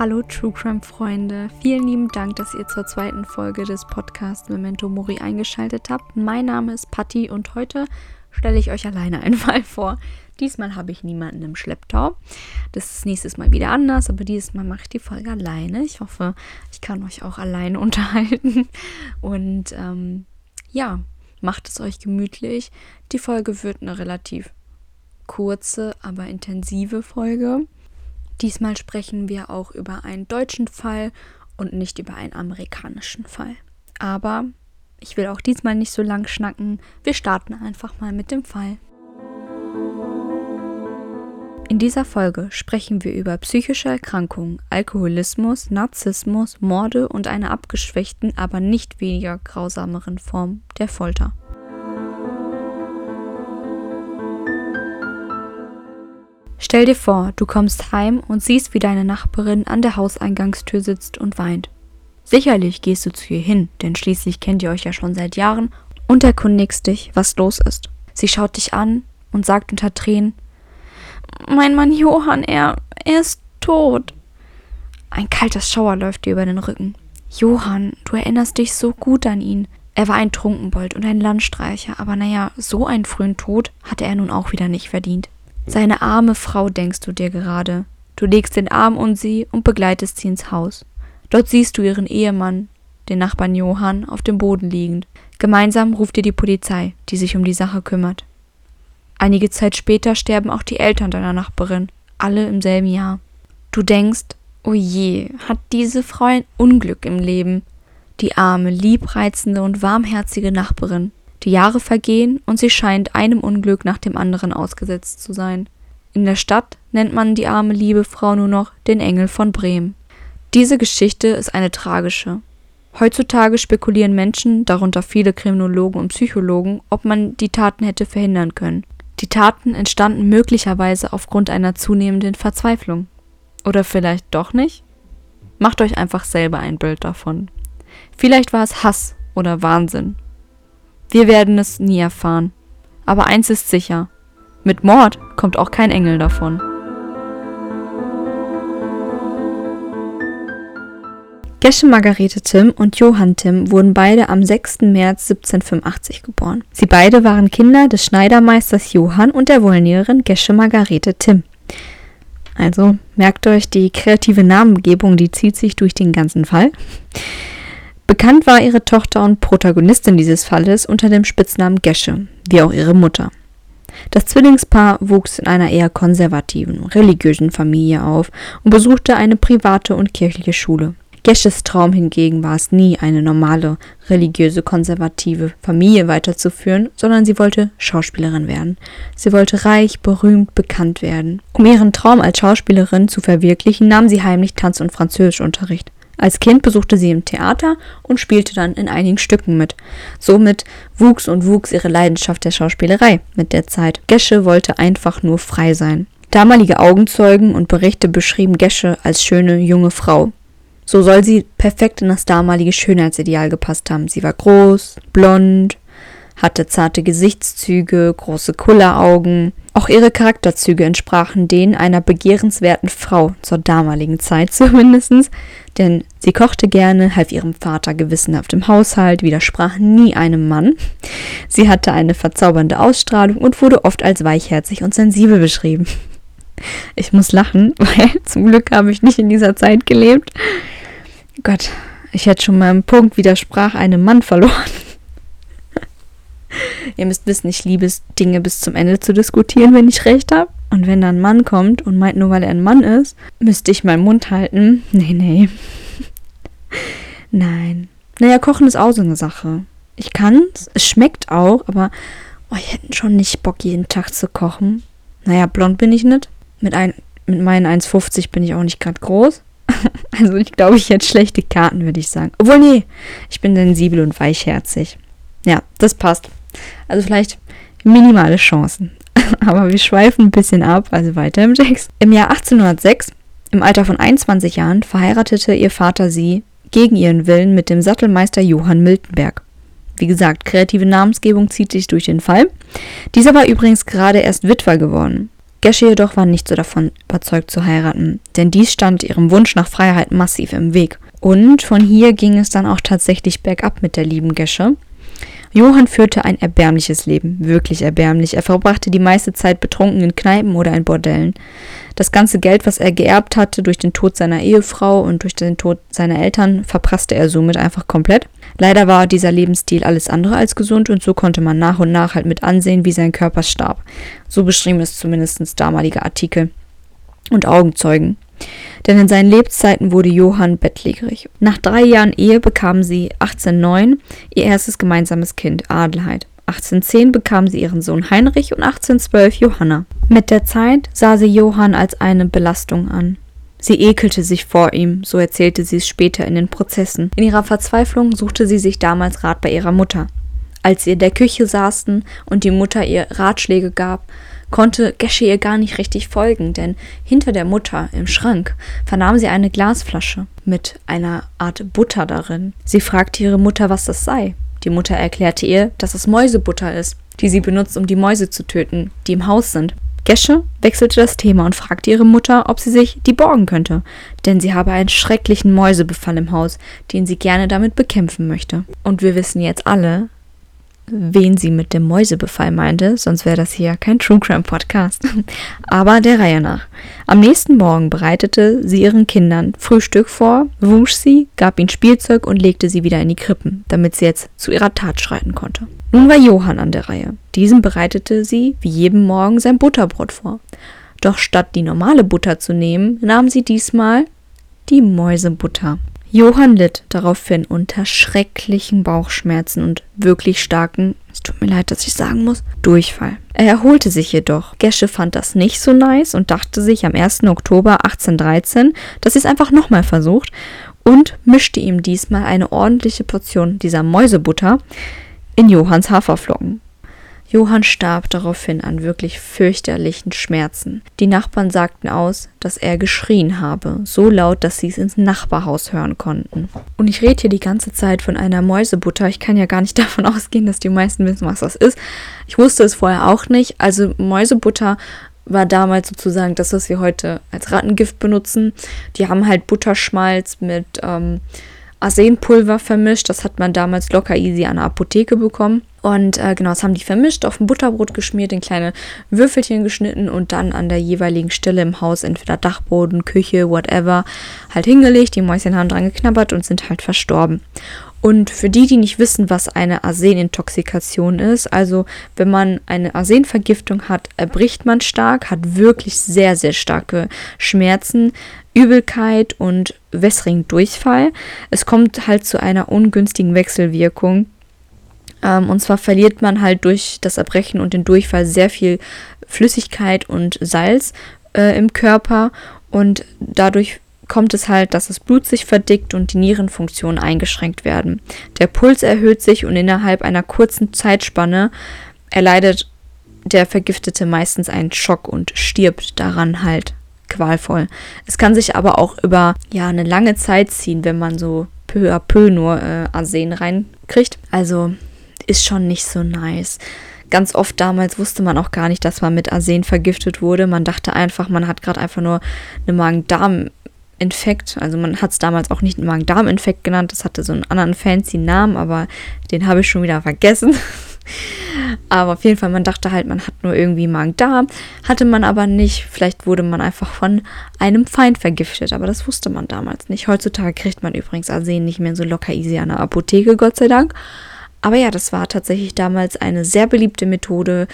Hallo True Crime Freunde, vielen lieben Dank, dass ihr zur zweiten Folge des Podcasts Memento Mori eingeschaltet habt. Mein Name ist Patti und heute stelle ich euch alleine einen Fall vor. Diesmal habe ich niemanden im Schlepptau. Das ist nächstes Mal wieder anders, aber dieses Mal mache ich die Folge alleine. Ich hoffe, ich kann euch auch alleine unterhalten. Und ähm, ja, macht es euch gemütlich. Die Folge wird eine relativ kurze, aber intensive Folge. Diesmal sprechen wir auch über einen deutschen Fall und nicht über einen amerikanischen Fall. Aber ich will auch diesmal nicht so lang schnacken. Wir starten einfach mal mit dem Fall. In dieser Folge sprechen wir über psychische Erkrankungen, Alkoholismus, Narzissmus, Morde und eine abgeschwächten, aber nicht weniger grausameren Form der Folter. Stell dir vor, du kommst heim und siehst, wie deine Nachbarin an der Hauseingangstür sitzt und weint. Sicherlich gehst du zu ihr hin, denn schließlich kennt ihr euch ja schon seit Jahren und erkundigst dich, was los ist. Sie schaut dich an und sagt unter Tränen, mein Mann Johann, er, er ist tot. Ein kaltes Schauer läuft dir über den Rücken. Johann, du erinnerst dich so gut an ihn. Er war ein Trunkenbold und ein Landstreicher, aber naja, so einen frühen Tod hatte er nun auch wieder nicht verdient. Seine arme Frau denkst du dir gerade. Du legst den Arm um sie und begleitest sie ins Haus. Dort siehst du ihren Ehemann, den Nachbarn Johann, auf dem Boden liegend. Gemeinsam ruft ihr die Polizei, die sich um die Sache kümmert. Einige Zeit später sterben auch die Eltern deiner Nachbarin, alle im selben Jahr. Du denkst, oh je, hat diese Frau ein Unglück im Leben. Die arme, liebreizende und warmherzige Nachbarin. Die Jahre vergehen und sie scheint einem Unglück nach dem anderen ausgesetzt zu sein. In der Stadt nennt man die arme liebe Frau nur noch den Engel von Bremen. Diese Geschichte ist eine tragische. Heutzutage spekulieren Menschen, darunter viele Kriminologen und Psychologen, ob man die Taten hätte verhindern können. Die Taten entstanden möglicherweise aufgrund einer zunehmenden Verzweiflung. Oder vielleicht doch nicht? Macht euch einfach selber ein Bild davon. Vielleicht war es Hass oder Wahnsinn wir werden es nie erfahren. Aber eins ist sicher. Mit Mord kommt auch kein Engel davon. Gesche Margarete Tim und Johann Tim wurden beide am 6. März 1785 geboren. Sie beide waren Kinder des Schneidermeisters Johann und der Wollnäherin Gesche Margarete Tim. Also merkt euch, die kreative Namengebung, die zieht sich durch den ganzen Fall. Bekannt war ihre Tochter und Protagonistin dieses Falles unter dem Spitznamen Gesche, wie auch ihre Mutter. Das Zwillingspaar wuchs in einer eher konservativen, religiösen Familie auf und besuchte eine private und kirchliche Schule. Gesches Traum hingegen war es nie, eine normale, religiöse, konservative Familie weiterzuführen, sondern sie wollte Schauspielerin werden. Sie wollte reich, berühmt, bekannt werden. Um ihren Traum als Schauspielerin zu verwirklichen, nahm sie heimlich Tanz- und Französischunterricht. Als Kind besuchte sie im Theater und spielte dann in einigen Stücken mit. Somit wuchs und wuchs ihre Leidenschaft der Schauspielerei mit der Zeit. Gesche wollte einfach nur frei sein. Damalige Augenzeugen und Berichte beschrieben Gesche als schöne junge Frau. So soll sie perfekt in das damalige Schönheitsideal gepasst haben. Sie war groß, blond, hatte zarte Gesichtszüge, große Kulleraugen. Auch ihre Charakterzüge entsprachen denen einer begehrenswerten Frau zur damaligen Zeit zumindest, denn sie kochte gerne, half ihrem Vater gewissenhaft im Haushalt, widersprach nie einem Mann. Sie hatte eine verzaubernde Ausstrahlung und wurde oft als weichherzig und sensibel beschrieben. Ich muss lachen, weil zum Glück habe ich nicht in dieser Zeit gelebt. Gott, ich hätte schon mal einen Punkt widersprach einem Mann verloren. Ihr müsst wissen, ich liebe es, Dinge bis zum Ende zu diskutieren, wenn ich recht habe. Und wenn dann ein Mann kommt und meint, nur weil er ein Mann ist, müsste ich meinen Mund halten. Nee, nee. Nein. Naja, Kochen ist auch so eine Sache. Ich kann's, es schmeckt auch, aber oh, ich hätte schon nicht Bock, jeden Tag zu kochen. Naja, blond bin ich nicht. Mit, ein, mit meinen 1,50 bin ich auch nicht gerade groß. also ich glaube, ich hätte schlechte Karten, würde ich sagen. Obwohl, nee, ich bin sensibel und weichherzig. Ja, das passt. Also vielleicht minimale Chancen. Aber wir schweifen ein bisschen ab, also weiter im Text. Im Jahr 1806, im Alter von 21 Jahren, verheiratete ihr Vater sie gegen ihren Willen mit dem Sattelmeister Johann Miltenberg. Wie gesagt, kreative Namensgebung zieht sich durch den Fall. Dieser war übrigens gerade erst Witwer geworden. Gesche jedoch war nicht so davon überzeugt zu heiraten, denn dies stand ihrem Wunsch nach Freiheit massiv im Weg. Und von hier ging es dann auch tatsächlich bergab mit der lieben Gesche. Johann führte ein erbärmliches Leben, wirklich erbärmlich. Er verbrachte die meiste Zeit betrunken in Kneipen oder in Bordellen. Das ganze Geld, was er geerbt hatte durch den Tod seiner Ehefrau und durch den Tod seiner Eltern, verprasste er somit einfach komplett. Leider war dieser Lebensstil alles andere als gesund und so konnte man nach und nach halt mit ansehen, wie sein Körper starb. So beschrieben es zumindest damalige Artikel und Augenzeugen denn in seinen Lebzeiten wurde Johann bettlägerig. Nach drei Jahren Ehe bekamen sie 1809 ihr erstes gemeinsames Kind, Adelheid. 1810 bekam sie ihren Sohn Heinrich und 1812 Johanna. Mit der Zeit sah sie Johann als eine Belastung an. Sie ekelte sich vor ihm, so erzählte sie es später in den Prozessen. In ihrer Verzweiflung suchte sie sich damals Rat bei ihrer Mutter. Als sie in der Küche saßen und die Mutter ihr Ratschläge gab, konnte Gesche ihr gar nicht richtig folgen, denn hinter der Mutter im Schrank vernahm sie eine Glasflasche mit einer Art Butter darin. Sie fragte ihre Mutter, was das sei. Die Mutter erklärte ihr, dass es Mäusebutter ist, die sie benutzt, um die Mäuse zu töten, die im Haus sind. Gesche wechselte das Thema und fragte ihre Mutter, ob sie sich die borgen könnte, denn sie habe einen schrecklichen Mäusebefall im Haus, den sie gerne damit bekämpfen möchte. Und wir wissen jetzt alle, wen sie mit dem Mäusebefall meinte, sonst wäre das hier kein True Crime Podcast. Aber der Reihe nach. Am nächsten Morgen bereitete sie ihren Kindern Frühstück vor, wusch sie, gab ihnen Spielzeug und legte sie wieder in die Krippen, damit sie jetzt zu ihrer Tat schreiten konnte. Nun war Johann an der Reihe. Diesem bereitete sie wie jeden Morgen sein Butterbrot vor. Doch statt die normale Butter zu nehmen, nahm sie diesmal die Mäusebutter. Johann litt daraufhin unter schrecklichen Bauchschmerzen und wirklich starken, es tut mir leid, dass ich sagen muss, Durchfall. Er erholte sich jedoch. Gesche fand das nicht so nice und dachte sich am 1. Oktober 1813, dass sie es einfach nochmal versucht und mischte ihm diesmal eine ordentliche Portion dieser Mäusebutter in Johanns Haferflocken. Johann starb daraufhin an wirklich fürchterlichen Schmerzen. Die Nachbarn sagten aus, dass er geschrien habe, so laut, dass sie es ins Nachbarhaus hören konnten. Und ich rede hier die ganze Zeit von einer Mäusebutter. Ich kann ja gar nicht davon ausgehen, dass die meisten wissen, was das ist. Ich wusste es vorher auch nicht. Also Mäusebutter war damals sozusagen das, was wir heute als Rattengift benutzen. Die haben halt Butterschmalz mit ähm, Arsenpulver vermischt. Das hat man damals locker easy an der Apotheke bekommen. Und äh, genau, das haben die vermischt, auf ein Butterbrot geschmiert, in kleine Würfelchen geschnitten und dann an der jeweiligen Stelle im Haus, entweder Dachboden, Küche, whatever, halt hingelegt. Die Mäuschen haben dran geknabbert und sind halt verstorben. Und für die, die nicht wissen, was eine Arsenintoxikation ist, also wenn man eine Arsenvergiftung hat, erbricht man stark, hat wirklich sehr, sehr starke Schmerzen, Übelkeit und wässrigen Durchfall. Es kommt halt zu einer ungünstigen Wechselwirkung. Ähm, und zwar verliert man halt durch das Erbrechen und den Durchfall sehr viel Flüssigkeit und Salz äh, im Körper und dadurch kommt es halt, dass das Blut sich verdickt und die Nierenfunktionen eingeschränkt werden. Der Puls erhöht sich und innerhalb einer kurzen Zeitspanne erleidet der Vergiftete meistens einen Schock und stirbt daran halt qualvoll. Es kann sich aber auch über ja eine lange Zeit ziehen, wenn man so peu à peu nur äh, Arsen reinkriegt. Also ist schon nicht so nice. Ganz oft damals wusste man auch gar nicht, dass man mit Arsen vergiftet wurde. Man dachte einfach, man hat gerade einfach nur eine Magen-Darm- Infekt. Also man hat es damals auch nicht Magen-Darm-Infekt genannt. Das hatte so einen anderen fancy Namen, aber den habe ich schon wieder vergessen. aber auf jeden Fall, man dachte halt, man hat nur irgendwie Magen-Darm. Hatte man aber nicht. Vielleicht wurde man einfach von einem Feind vergiftet. Aber das wusste man damals nicht. Heutzutage kriegt man übrigens Arsen nicht mehr so locker easy an der Apotheke, Gott sei Dank. Aber ja, das war tatsächlich damals eine sehr beliebte Methode,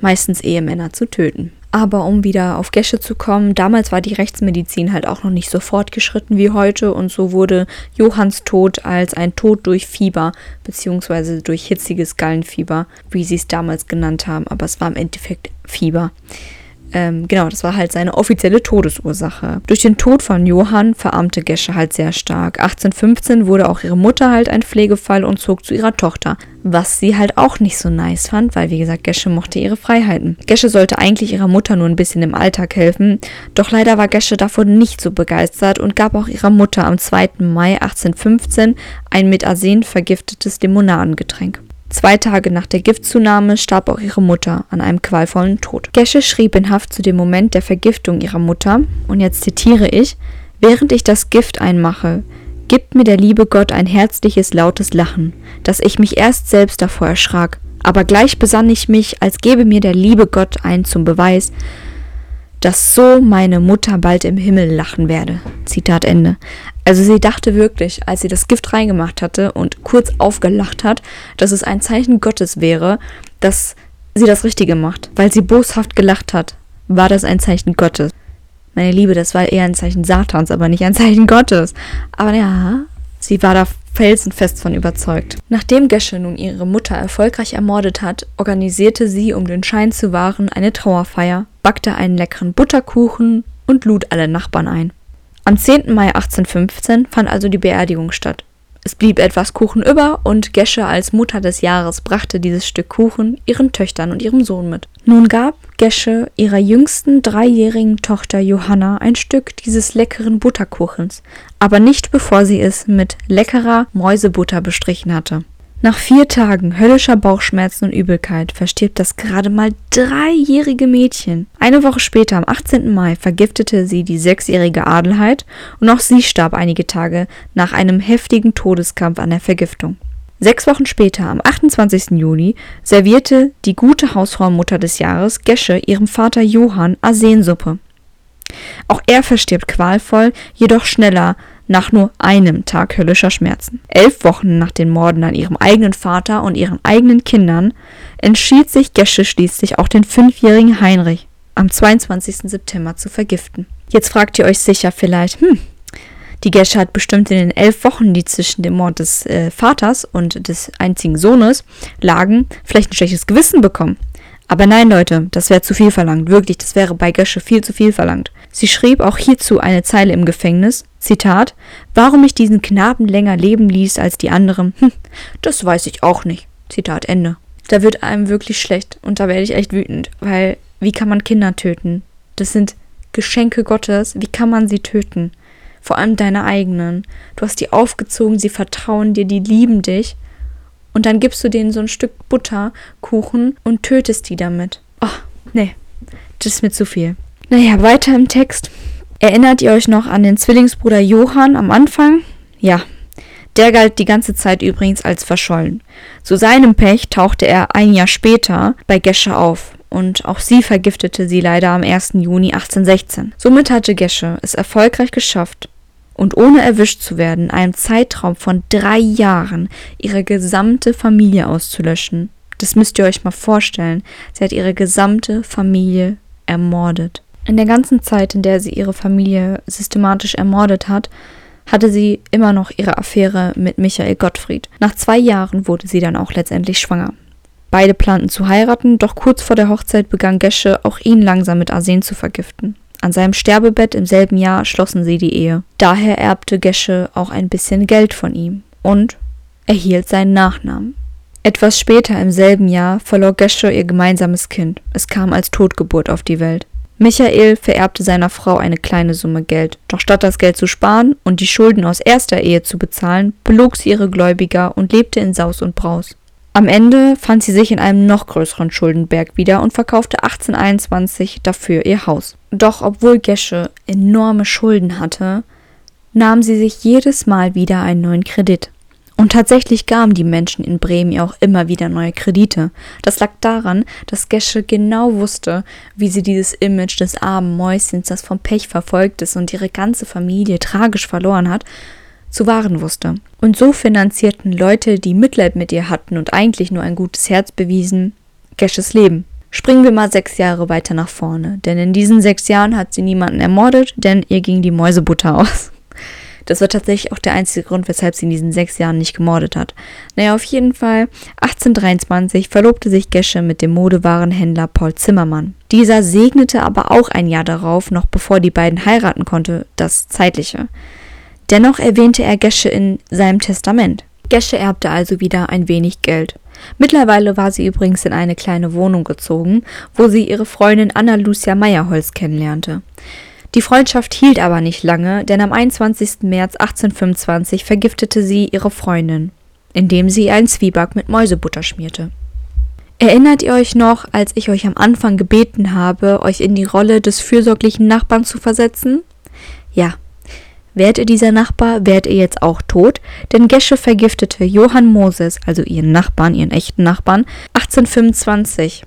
meistens Ehemänner zu töten. Aber um wieder auf Gesche zu kommen, damals war die Rechtsmedizin halt auch noch nicht so fortgeschritten wie heute und so wurde Johanns Tod als ein Tod durch Fieber bzw. durch hitziges Gallenfieber, wie sie es damals genannt haben, aber es war im Endeffekt Fieber, ähm, genau, das war halt seine offizielle Todesursache. Durch den Tod von Johann verarmte Gesche halt sehr stark. 1815 wurde auch ihre Mutter halt ein Pflegefall und zog zu ihrer Tochter. Was sie halt auch nicht so nice fand, weil wie gesagt, Gesche mochte ihre Freiheiten. Gesche sollte eigentlich ihrer Mutter nur ein bisschen im Alltag helfen, doch leider war Gesche davon nicht so begeistert und gab auch ihrer Mutter am 2. Mai 1815 ein mit Arsen vergiftetes Limonadengetränk. Zwei Tage nach der Giftzunahme starb auch ihre Mutter an einem qualvollen Tod. Gesche schrieb in Haft zu dem Moment der Vergiftung ihrer Mutter, und jetzt zitiere ich, Während ich das Gift einmache, gibt mir der liebe Gott ein herzliches, lautes Lachen, dass ich mich erst selbst davor erschrak, aber gleich besann ich mich, als gebe mir der liebe Gott ein zum Beweis, dass so meine Mutter bald im Himmel lachen werde. Zitat Ende. Also sie dachte wirklich, als sie das Gift reingemacht hatte und kurz aufgelacht hat, dass es ein Zeichen Gottes wäre, dass sie das Richtige macht. Weil sie boshaft gelacht hat, war das ein Zeichen Gottes. Meine Liebe, das war eher ein Zeichen Satans, aber nicht ein Zeichen Gottes. Aber ja, sie war da felsenfest von überzeugt. Nachdem Gesche nun ihre Mutter erfolgreich ermordet hat, organisierte sie, um den Schein zu wahren, eine Trauerfeier, backte einen leckeren Butterkuchen und lud alle Nachbarn ein. Am 10. Mai 1815 fand also die Beerdigung statt. Es blieb etwas Kuchen über und Gesche als Mutter des Jahres brachte dieses Stück Kuchen ihren Töchtern und ihrem Sohn mit. Nun gab Gesche ihrer jüngsten dreijährigen Tochter Johanna ein Stück dieses leckeren Butterkuchens, aber nicht bevor sie es mit leckerer Mäusebutter bestrichen hatte. Nach vier Tagen höllischer Bauchschmerzen und Übelkeit verstirbt das gerade mal dreijährige Mädchen. Eine Woche später, am 18. Mai, vergiftete sie die sechsjährige Adelheid und auch sie starb einige Tage nach einem heftigen Todeskampf an der Vergiftung. Sechs Wochen später, am 28. Juni, servierte die gute Hausfrau Mutter des Jahres, Gesche, ihrem Vater Johann Arsensuppe. Auch er verstirbt qualvoll, jedoch schneller nach nur einem Tag höllischer Schmerzen. Elf Wochen nach den Morden an ihrem eigenen Vater und ihren eigenen Kindern entschied sich Gesche schließlich auch den fünfjährigen Heinrich am 22. September zu vergiften. Jetzt fragt ihr euch sicher vielleicht, hm, die Gesche hat bestimmt in den elf Wochen, die zwischen dem Mord des äh, Vaters und des einzigen Sohnes lagen, vielleicht ein schlechtes Gewissen bekommen. Aber nein, Leute, das wäre zu viel verlangt. Wirklich, das wäre bei Gesche viel zu viel verlangt. Sie schrieb auch hierzu eine Zeile im Gefängnis. Zitat, warum ich diesen Knaben länger leben ließ als die anderen, hm, das weiß ich auch nicht. Zitat Ende. Da wird einem wirklich schlecht und da werde ich echt wütend, weil wie kann man Kinder töten? Das sind Geschenke Gottes, wie kann man sie töten? Vor allem deine eigenen. Du hast die aufgezogen, sie vertrauen dir, die lieben dich und dann gibst du denen so ein Stück Butterkuchen und tötest die damit. Oh, nee, das ist mir zu viel. Naja, weiter im Text. Erinnert ihr euch noch an den Zwillingsbruder Johann am Anfang? Ja, der galt die ganze Zeit übrigens als verschollen. Zu seinem Pech tauchte er ein Jahr später bei Gesche auf und auch sie vergiftete sie leider am 1. Juni 1816. Somit hatte Gesche es erfolgreich geschafft, und ohne erwischt zu werden, in einem Zeitraum von drei Jahren ihre gesamte Familie auszulöschen. Das müsst ihr euch mal vorstellen. Sie hat ihre gesamte Familie ermordet. In der ganzen Zeit, in der sie ihre Familie systematisch ermordet hat, hatte sie immer noch ihre Affäre mit Michael Gottfried. Nach zwei Jahren wurde sie dann auch letztendlich schwanger. Beide planten zu heiraten, doch kurz vor der Hochzeit begann Gesche auch ihn langsam mit Arsen zu vergiften. An seinem Sterbebett im selben Jahr schlossen sie die Ehe. Daher erbte Gesche auch ein bisschen Geld von ihm und erhielt seinen Nachnamen. Etwas später im selben Jahr verlor Gesche ihr gemeinsames Kind. Es kam als Totgeburt auf die Welt. Michael vererbte seiner Frau eine kleine Summe Geld. Doch statt das Geld zu sparen und die Schulden aus erster Ehe zu bezahlen, belog sie ihre Gläubiger und lebte in Saus und Braus. Am Ende fand sie sich in einem noch größeren Schuldenberg wieder und verkaufte 1821 dafür ihr Haus. Doch obwohl Gesche enorme Schulden hatte, nahm sie sich jedes Mal wieder einen neuen Kredit. Und tatsächlich gaben die Menschen in Bremen ihr auch immer wieder neue Kredite. Das lag daran, dass Gesche genau wusste, wie sie dieses Image des armen Mäuschens, das vom Pech verfolgt ist und ihre ganze Familie tragisch verloren hat, zu wahren wusste. Und so finanzierten Leute, die Mitleid mit ihr hatten und eigentlich nur ein gutes Herz bewiesen, Gesches Leben. Springen wir mal sechs Jahre weiter nach vorne, denn in diesen sechs Jahren hat sie niemanden ermordet, denn ihr ging die Mäusebutter aus. Das war tatsächlich auch der einzige Grund, weshalb sie in diesen sechs Jahren nicht gemordet hat. Naja, auf jeden Fall, 1823 verlobte sich Gesche mit dem Modewarenhändler Paul Zimmermann. Dieser segnete aber auch ein Jahr darauf, noch bevor die beiden heiraten konnte, das Zeitliche. Dennoch erwähnte er Gesche in seinem Testament. Gesche erbte also wieder ein wenig Geld. Mittlerweile war sie übrigens in eine kleine Wohnung gezogen, wo sie ihre Freundin Anna Lucia Meyerholz kennenlernte. Die Freundschaft hielt aber nicht lange, denn am 21. März 1825 vergiftete sie ihre Freundin. indem sie einen Zwieback mit Mäusebutter schmierte. Erinnert ihr euch noch, als ich euch am Anfang gebeten habe, euch in die Rolle des fürsorglichen Nachbarn zu versetzen? Ja. Wärt ihr dieser Nachbar, wärt ihr jetzt auch tot, denn Gesche vergiftete Johann Moses, also ihren Nachbarn, ihren echten Nachbarn, 1825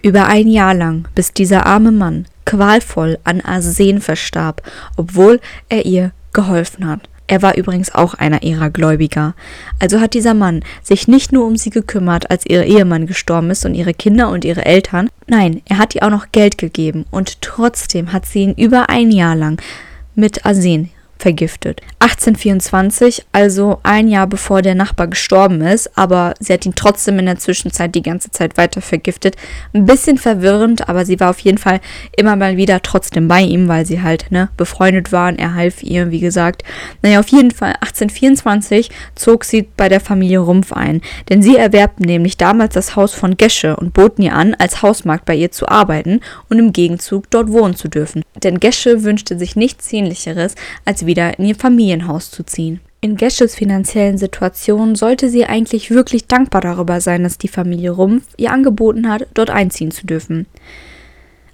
über ein Jahr lang, bis dieser arme Mann qualvoll an Arsen verstarb, obwohl er ihr geholfen hat. Er war übrigens auch einer ihrer Gläubiger. Also hat dieser Mann sich nicht nur um sie gekümmert, als ihr Ehemann gestorben ist und ihre Kinder und ihre Eltern, nein, er hat ihr auch noch Geld gegeben und trotzdem hat sie ihn über ein Jahr lang mit Arsen vergiftet. 1824, also ein Jahr bevor der Nachbar gestorben ist, aber sie hat ihn trotzdem in der Zwischenzeit die ganze Zeit weiter vergiftet. Ein bisschen verwirrend, aber sie war auf jeden Fall immer mal wieder trotzdem bei ihm, weil sie halt ne, befreundet waren. Er half ihr, wie gesagt. Naja, auf jeden Fall 1824 zog sie bei der Familie Rumpf ein, denn sie erwerbten nämlich damals das Haus von Gesche und boten ihr an, als Hausmarkt bei ihr zu arbeiten und im Gegenzug dort wohnen zu dürfen. Denn Gesche wünschte sich nichts Sehnlicheres, als wieder in ihr Familienhaus zu ziehen. In Gesches finanziellen Situation sollte sie eigentlich wirklich dankbar darüber sein, dass die Familie Rumpf ihr angeboten hat, dort einziehen zu dürfen.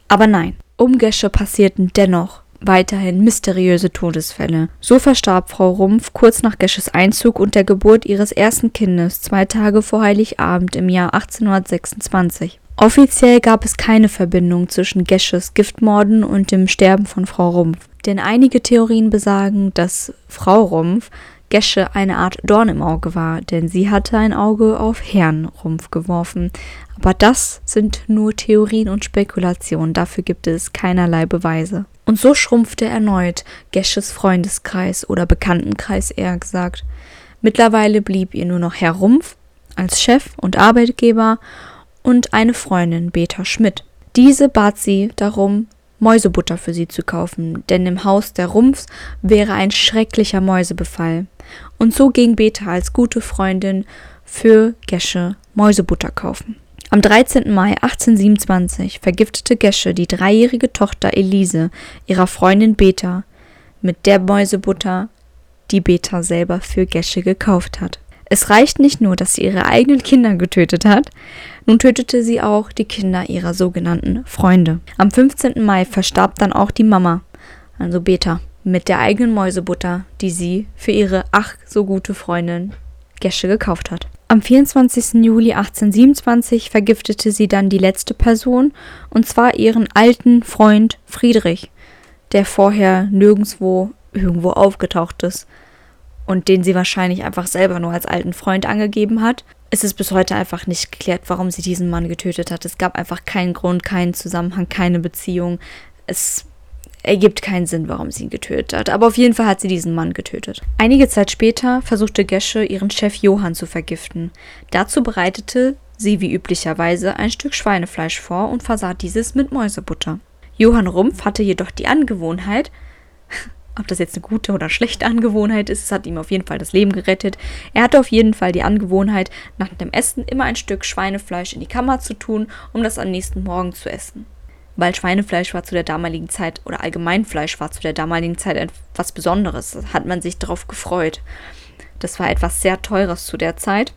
Aber nein, um Gesche passierten dennoch weiterhin mysteriöse Todesfälle. So verstarb Frau Rumpf kurz nach Gesches Einzug und der Geburt ihres ersten Kindes zwei Tage vor Heiligabend im Jahr 1826. Offiziell gab es keine Verbindung zwischen Gesches Giftmorden und dem Sterben von Frau Rumpf. Denn einige Theorien besagen, dass Frau Rumpf Gesche eine Art Dorn im Auge war, denn sie hatte ein Auge auf Herrn Rumpf geworfen. Aber das sind nur Theorien und Spekulationen, dafür gibt es keinerlei Beweise. Und so schrumpfte erneut Gesches Freundeskreis oder Bekanntenkreis eher gesagt. Mittlerweile blieb ihr nur noch Herr Rumpf als Chef und Arbeitgeber und eine Freundin, Beta Schmidt. Diese bat sie darum, Mäusebutter für sie zu kaufen, denn im Haus der Rumpfs wäre ein schrecklicher Mäusebefall. Und so ging Beta als gute Freundin für Gesche Mäusebutter kaufen. Am 13. Mai 1827 vergiftete Gesche die dreijährige Tochter Elise ihrer Freundin Beta mit der Mäusebutter, die Beta selber für Gesche gekauft hat. Es reicht nicht nur, dass sie ihre eigenen Kinder getötet hat, nun tötete sie auch die Kinder ihrer sogenannten Freunde. Am 15. Mai verstarb dann auch die Mama, also Beta, mit der eigenen Mäusebutter, die sie für ihre ach so gute Freundin Gesche gekauft hat. Am 24. Juli 1827 vergiftete sie dann die letzte Person, und zwar ihren alten Freund Friedrich, der vorher nirgendwo irgendwo aufgetaucht ist und den sie wahrscheinlich einfach selber nur als alten Freund angegeben hat. Es ist bis heute einfach nicht geklärt, warum sie diesen Mann getötet hat. Es gab einfach keinen Grund, keinen Zusammenhang, keine Beziehung. Es ergibt keinen Sinn, warum sie ihn getötet hat. Aber auf jeden Fall hat sie diesen Mann getötet. Einige Zeit später versuchte Gesche, ihren Chef Johann zu vergiften. Dazu bereitete sie wie üblicherweise ein Stück Schweinefleisch vor und versah dieses mit Mäusebutter. Johann Rumpf hatte jedoch die Angewohnheit, ob das jetzt eine gute oder schlechte Angewohnheit ist, es hat ihm auf jeden Fall das Leben gerettet. Er hatte auf jeden Fall die Angewohnheit, nach dem Essen immer ein Stück Schweinefleisch in die Kammer zu tun, um das am nächsten Morgen zu essen. Weil Schweinefleisch war zu der damaligen Zeit oder Allgemeinfleisch war zu der damaligen Zeit etwas Besonderes. Da hat man sich darauf gefreut. Das war etwas sehr Teures zu der Zeit.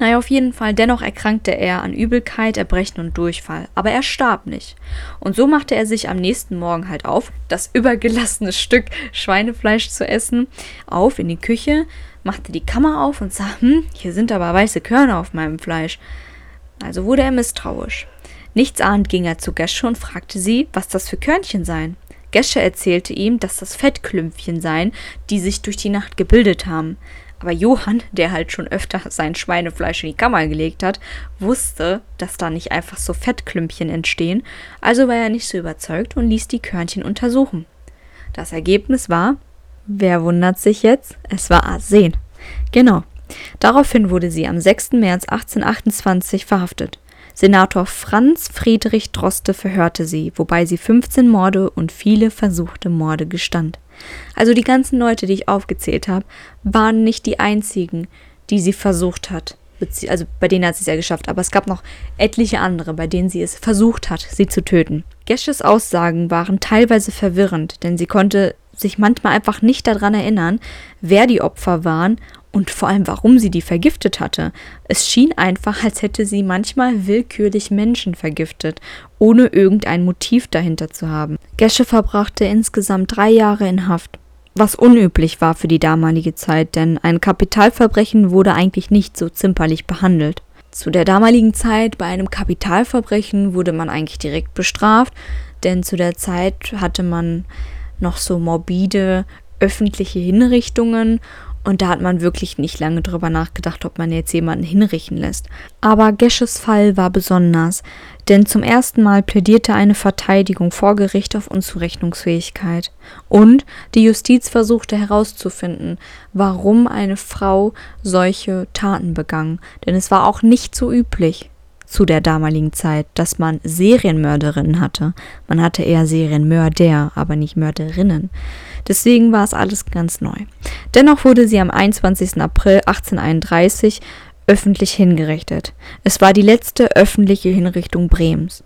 Naja, auf jeden Fall, dennoch erkrankte er an Übelkeit, Erbrechen und Durchfall. Aber er starb nicht. Und so machte er sich am nächsten Morgen halt auf, das übergelassene Stück Schweinefleisch zu essen, auf in die Küche, machte die Kammer auf und sah, hm, hier sind aber weiße Körner auf meinem Fleisch. Also wurde er misstrauisch. Nichtsahnd ging er zu Gesche und fragte sie, was das für Körnchen seien. Gesche erzählte ihm, dass das Fettklümpchen seien, die sich durch die Nacht gebildet haben. Aber Johann, der halt schon öfter sein Schweinefleisch in die Kammer gelegt hat, wusste, dass da nicht einfach so Fettklümpchen entstehen, also war er nicht so überzeugt und ließ die Körnchen untersuchen. Das Ergebnis war, wer wundert sich jetzt? Es war Arsen. Genau. Daraufhin wurde sie am 6. März 1828 verhaftet. Senator Franz Friedrich Droste verhörte sie, wobei sie 15 Morde und viele versuchte Morde gestand. Also die ganzen Leute, die ich aufgezählt habe, waren nicht die einzigen, die sie versucht hat. Also bei denen hat sie es ja geschafft, aber es gab noch etliche andere, bei denen sie es versucht hat, sie zu töten. Gesches Aussagen waren teilweise verwirrend, denn sie konnte sich manchmal einfach nicht daran erinnern, wer die Opfer waren und vor allem warum sie die vergiftet hatte. Es schien einfach, als hätte sie manchmal willkürlich Menschen vergiftet, ohne irgendein Motiv dahinter zu haben. Gesche verbrachte insgesamt drei Jahre in Haft, was unüblich war für die damalige Zeit, denn ein Kapitalverbrechen wurde eigentlich nicht so zimperlich behandelt. Zu der damaligen Zeit bei einem Kapitalverbrechen wurde man eigentlich direkt bestraft, denn zu der Zeit hatte man noch so morbide öffentliche Hinrichtungen und da hat man wirklich nicht lange drüber nachgedacht, ob man jetzt jemanden hinrichten lässt. Aber Gesches Fall war besonders, denn zum ersten Mal plädierte eine Verteidigung vor Gericht auf Unzurechnungsfähigkeit. Und die Justiz versuchte herauszufinden, warum eine Frau solche Taten begangen. Denn es war auch nicht so üblich zu der damaligen Zeit, dass man Serienmörderinnen hatte. Man hatte eher Serienmörder, aber nicht Mörderinnen. Deswegen war es alles ganz neu. Dennoch wurde sie am 21. April 1831 öffentlich hingerichtet. Es war die letzte öffentliche Hinrichtung Brems.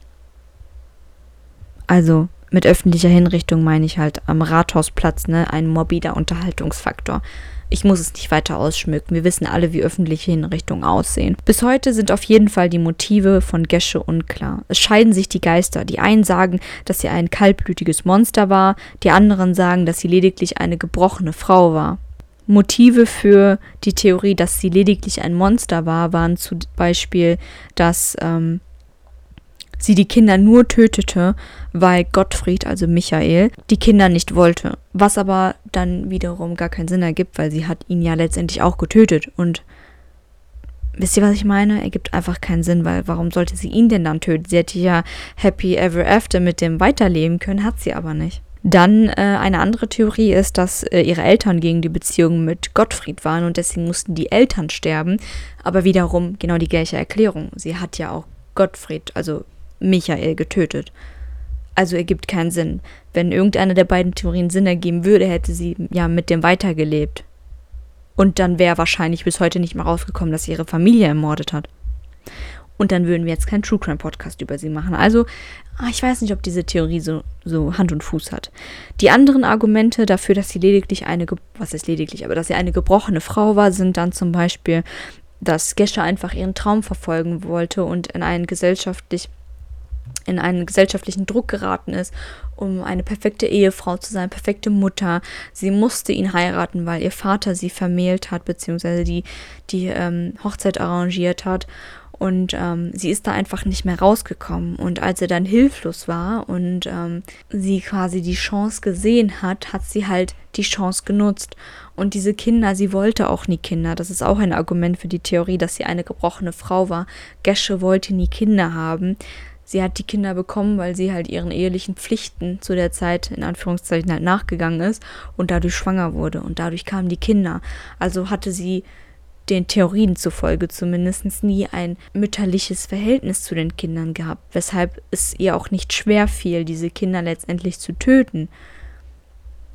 Also mit öffentlicher Hinrichtung meine ich halt am Rathausplatz, ne, ein morbider Unterhaltungsfaktor. Ich muss es nicht weiter ausschmücken. Wir wissen alle, wie öffentliche Hinrichtungen aussehen. Bis heute sind auf jeden Fall die Motive von Gesche unklar. Es scheiden sich die Geister. Die einen sagen, dass sie ein kaltblütiges Monster war, die anderen sagen, dass sie lediglich eine gebrochene Frau war. Motive für die Theorie, dass sie lediglich ein Monster war, waren zum Beispiel, dass ähm, sie die Kinder nur tötete, weil Gottfried, also Michael, die Kinder nicht wollte. Was aber dann wiederum gar keinen Sinn ergibt, weil sie hat ihn ja letztendlich auch getötet. Und wisst ihr, was ich meine? Ergibt einfach keinen Sinn, weil warum sollte sie ihn denn dann töten? Sie hätte ja Happy Ever After mit dem weiterleben können, hat sie aber nicht. Dann äh, eine andere Theorie ist, dass äh, ihre Eltern gegen die Beziehung mit Gottfried waren und deswegen mussten die Eltern sterben. Aber wiederum genau die gleiche Erklärung. Sie hat ja auch Gottfried, also Michael getötet. Also ergibt keinen Sinn. Wenn irgendeine der beiden Theorien Sinn ergeben würde, hätte sie ja mit dem weitergelebt. Und dann wäre wahrscheinlich bis heute nicht mehr rausgekommen, dass sie ihre Familie ermordet hat. Und dann würden wir jetzt keinen True Crime Podcast über sie machen. Also, ah, ich weiß nicht, ob diese Theorie so, so Hand und Fuß hat. Die anderen Argumente dafür, dass sie lediglich eine, was ist lediglich, aber dass sie eine gebrochene Frau war, sind dann zum Beispiel, dass Gesche einfach ihren Traum verfolgen wollte und in einen gesellschaftlich in einen gesellschaftlichen Druck geraten ist, um eine perfekte Ehefrau zu sein, perfekte Mutter. Sie musste ihn heiraten, weil ihr Vater sie vermählt hat, beziehungsweise die, die ähm, Hochzeit arrangiert hat. Und ähm, sie ist da einfach nicht mehr rausgekommen. Und als er dann hilflos war und ähm, sie quasi die Chance gesehen hat, hat sie halt die Chance genutzt. Und diese Kinder, sie wollte auch nie Kinder. Das ist auch ein Argument für die Theorie, dass sie eine gebrochene Frau war. Gesche wollte nie Kinder haben sie hat die Kinder bekommen, weil sie halt ihren ehelichen Pflichten zu der Zeit in Anführungszeichen halt nachgegangen ist und dadurch schwanger wurde und dadurch kamen die Kinder. Also hatte sie den Theorien zufolge zumindest nie ein mütterliches Verhältnis zu den Kindern gehabt, weshalb es ihr auch nicht schwer fiel, diese Kinder letztendlich zu töten.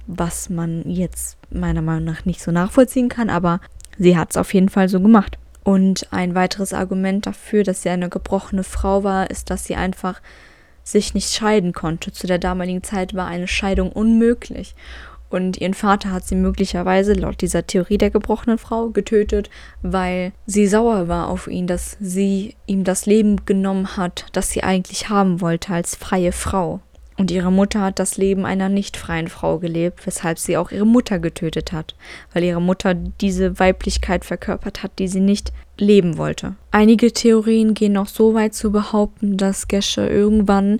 Was man jetzt meiner Meinung nach nicht so nachvollziehen kann, aber sie hat es auf jeden Fall so gemacht. Und ein weiteres Argument dafür, dass sie eine gebrochene Frau war, ist, dass sie einfach sich nicht scheiden konnte. Zu der damaligen Zeit war eine Scheidung unmöglich. Und ihren Vater hat sie möglicherweise laut dieser Theorie der gebrochenen Frau getötet, weil sie sauer war auf ihn, dass sie ihm das Leben genommen hat, das sie eigentlich haben wollte als freie Frau. Und ihre Mutter hat das Leben einer nicht freien Frau gelebt, weshalb sie auch ihre Mutter getötet hat, weil ihre Mutter diese Weiblichkeit verkörpert hat, die sie nicht leben wollte. Einige Theorien gehen noch so weit zu behaupten, dass Gesche irgendwann,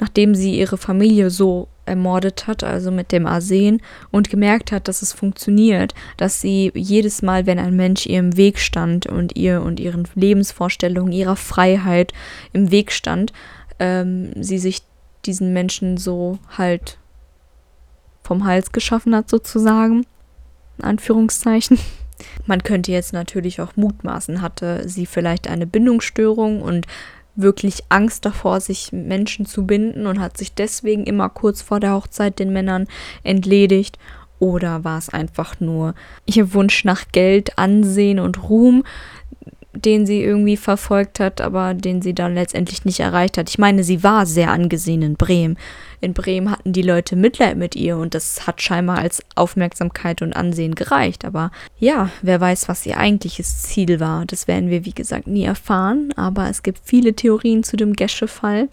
nachdem sie ihre Familie so ermordet hat, also mit dem Arsen, und gemerkt hat, dass es funktioniert, dass sie jedes Mal, wenn ein Mensch ihr im Weg stand und ihr und ihren Lebensvorstellungen, ihrer Freiheit im Weg stand, ähm, sie sich diesen Menschen so halt vom Hals geschaffen hat, sozusagen. In Anführungszeichen. Man könnte jetzt natürlich auch mutmaßen, hatte sie vielleicht eine Bindungsstörung und wirklich Angst davor, sich Menschen zu binden und hat sich deswegen immer kurz vor der Hochzeit den Männern entledigt. Oder war es einfach nur ihr Wunsch nach Geld, Ansehen und Ruhm, den sie irgendwie verfolgt hat, aber den sie dann letztendlich nicht erreicht hat. Ich meine, sie war sehr angesehen in Bremen. in Bremen hatten die Leute Mitleid mit ihr und das hat scheinbar als Aufmerksamkeit und Ansehen gereicht. Aber ja, wer weiß, was ihr eigentliches Ziel war. Das werden wir, wie gesagt, nie erfahren. Aber es gibt viele Theorien zu dem Gesche-Fall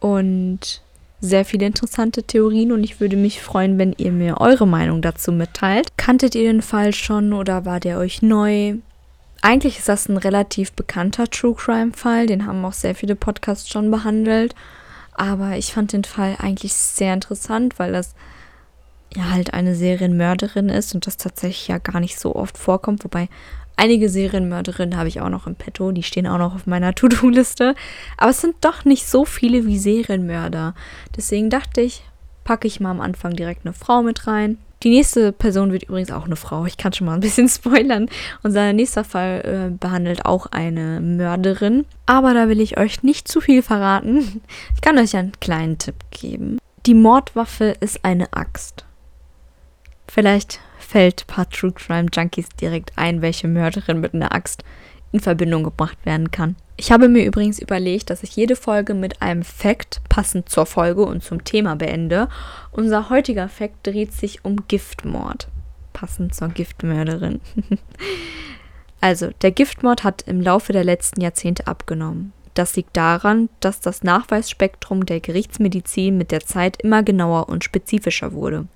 und sehr viele interessante Theorien und ich würde mich freuen, wenn ihr mir eure Meinung dazu mitteilt. Kanntet ihr den Fall schon oder war der euch neu? Eigentlich ist das ein relativ bekannter True Crime Fall, den haben auch sehr viele Podcasts schon behandelt. Aber ich fand den Fall eigentlich sehr interessant, weil das ja halt eine Serienmörderin ist und das tatsächlich ja gar nicht so oft vorkommt. Wobei einige Serienmörderinnen habe ich auch noch im Petto, die stehen auch noch auf meiner To-Do-Liste. Aber es sind doch nicht so viele wie Serienmörder. Deswegen dachte ich, packe ich mal am Anfang direkt eine Frau mit rein. Die nächste Person wird übrigens auch eine Frau. Ich kann schon mal ein bisschen spoilern. Unser nächster Fall äh, behandelt auch eine Mörderin. Aber da will ich euch nicht zu viel verraten. Ich kann euch einen kleinen Tipp geben. Die Mordwaffe ist eine Axt. Vielleicht fällt ein paar True Crime Junkies direkt ein, welche Mörderin mit einer Axt in Verbindung gebracht werden kann. Ich habe mir übrigens überlegt, dass ich jede Folge mit einem Fact passend zur Folge und zum Thema beende. Unser heutiger Fact dreht sich um Giftmord. Passend zur Giftmörderin. also, der Giftmord hat im Laufe der letzten Jahrzehnte abgenommen. Das liegt daran, dass das Nachweisspektrum der Gerichtsmedizin mit der Zeit immer genauer und spezifischer wurde.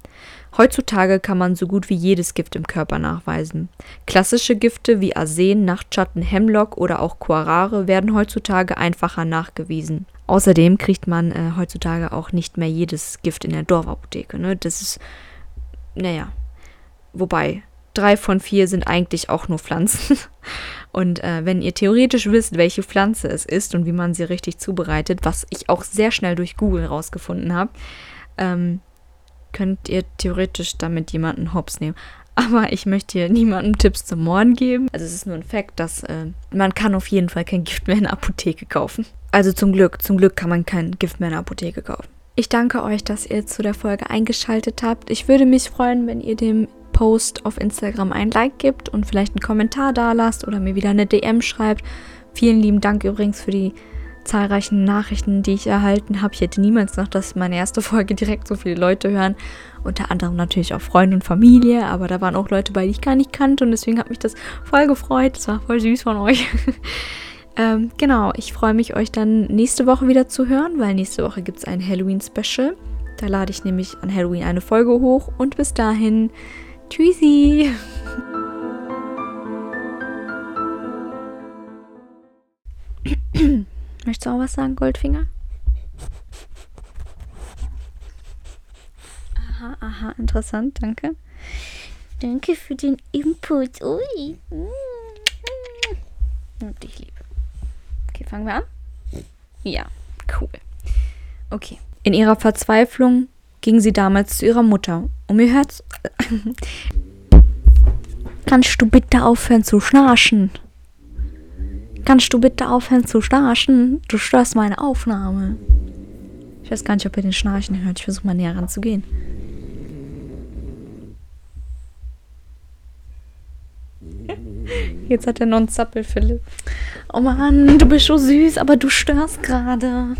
Heutzutage kann man so gut wie jedes Gift im Körper nachweisen. Klassische Gifte wie Arsen, Nachtschatten, Hemlock oder auch Quarare werden heutzutage einfacher nachgewiesen. Außerdem kriegt man äh, heutzutage auch nicht mehr jedes Gift in der Dorfapotheke. Ne? Das ist, naja, wobei, drei von vier sind eigentlich auch nur Pflanzen. Und äh, wenn ihr theoretisch wisst, welche Pflanze es ist und wie man sie richtig zubereitet, was ich auch sehr schnell durch Google rausgefunden habe, ähm, könnt ihr theoretisch damit jemanden hops nehmen. Aber ich möchte hier niemandem Tipps zum Morden geben. Also es ist nur ein Fakt, dass äh, man kann auf jeden Fall kein Gift mehr in der Apotheke kaufen. Also zum Glück, zum Glück kann man kein Gift mehr in der Apotheke kaufen. Ich danke euch, dass ihr zu der Folge eingeschaltet habt. Ich würde mich freuen, wenn ihr dem Post auf Instagram ein Like gibt und vielleicht einen Kommentar da lasst oder mir wieder eine DM schreibt. Vielen lieben Dank übrigens für die zahlreichen Nachrichten, die ich erhalten habe. Ich hätte niemals gedacht, dass meine erste Folge direkt so viele Leute hören. Unter anderem natürlich auch Freunde und Familie, aber da waren auch Leute bei, die ich gar nicht kannte und deswegen hat mich das voll gefreut. Das war voll süß von euch. ähm, genau, ich freue mich, euch dann nächste Woche wieder zu hören, weil nächste Woche gibt es ein Halloween-Special. Da lade ich nämlich an Halloween eine Folge hoch und bis dahin, tschüssi! Möchtest du auch was sagen, Goldfinger? Aha, aha, interessant, danke. Danke für den Input. Ui. Und dich liebe. Okay, fangen wir an? Ja, cool. Okay. In ihrer Verzweiflung ging sie damals zu ihrer Mutter, um ihr Herz. Kannst du bitte aufhören zu schnarchen? Kannst du bitte aufhören zu schnarchen? Du störst meine Aufnahme. Ich weiß gar nicht, ob ihr den Schnarchen hört. Ich versuche mal näher ranzugehen. Jetzt hat er noch einen Zappel, Philipp. Oh Mann, du bist so süß, aber du störst gerade.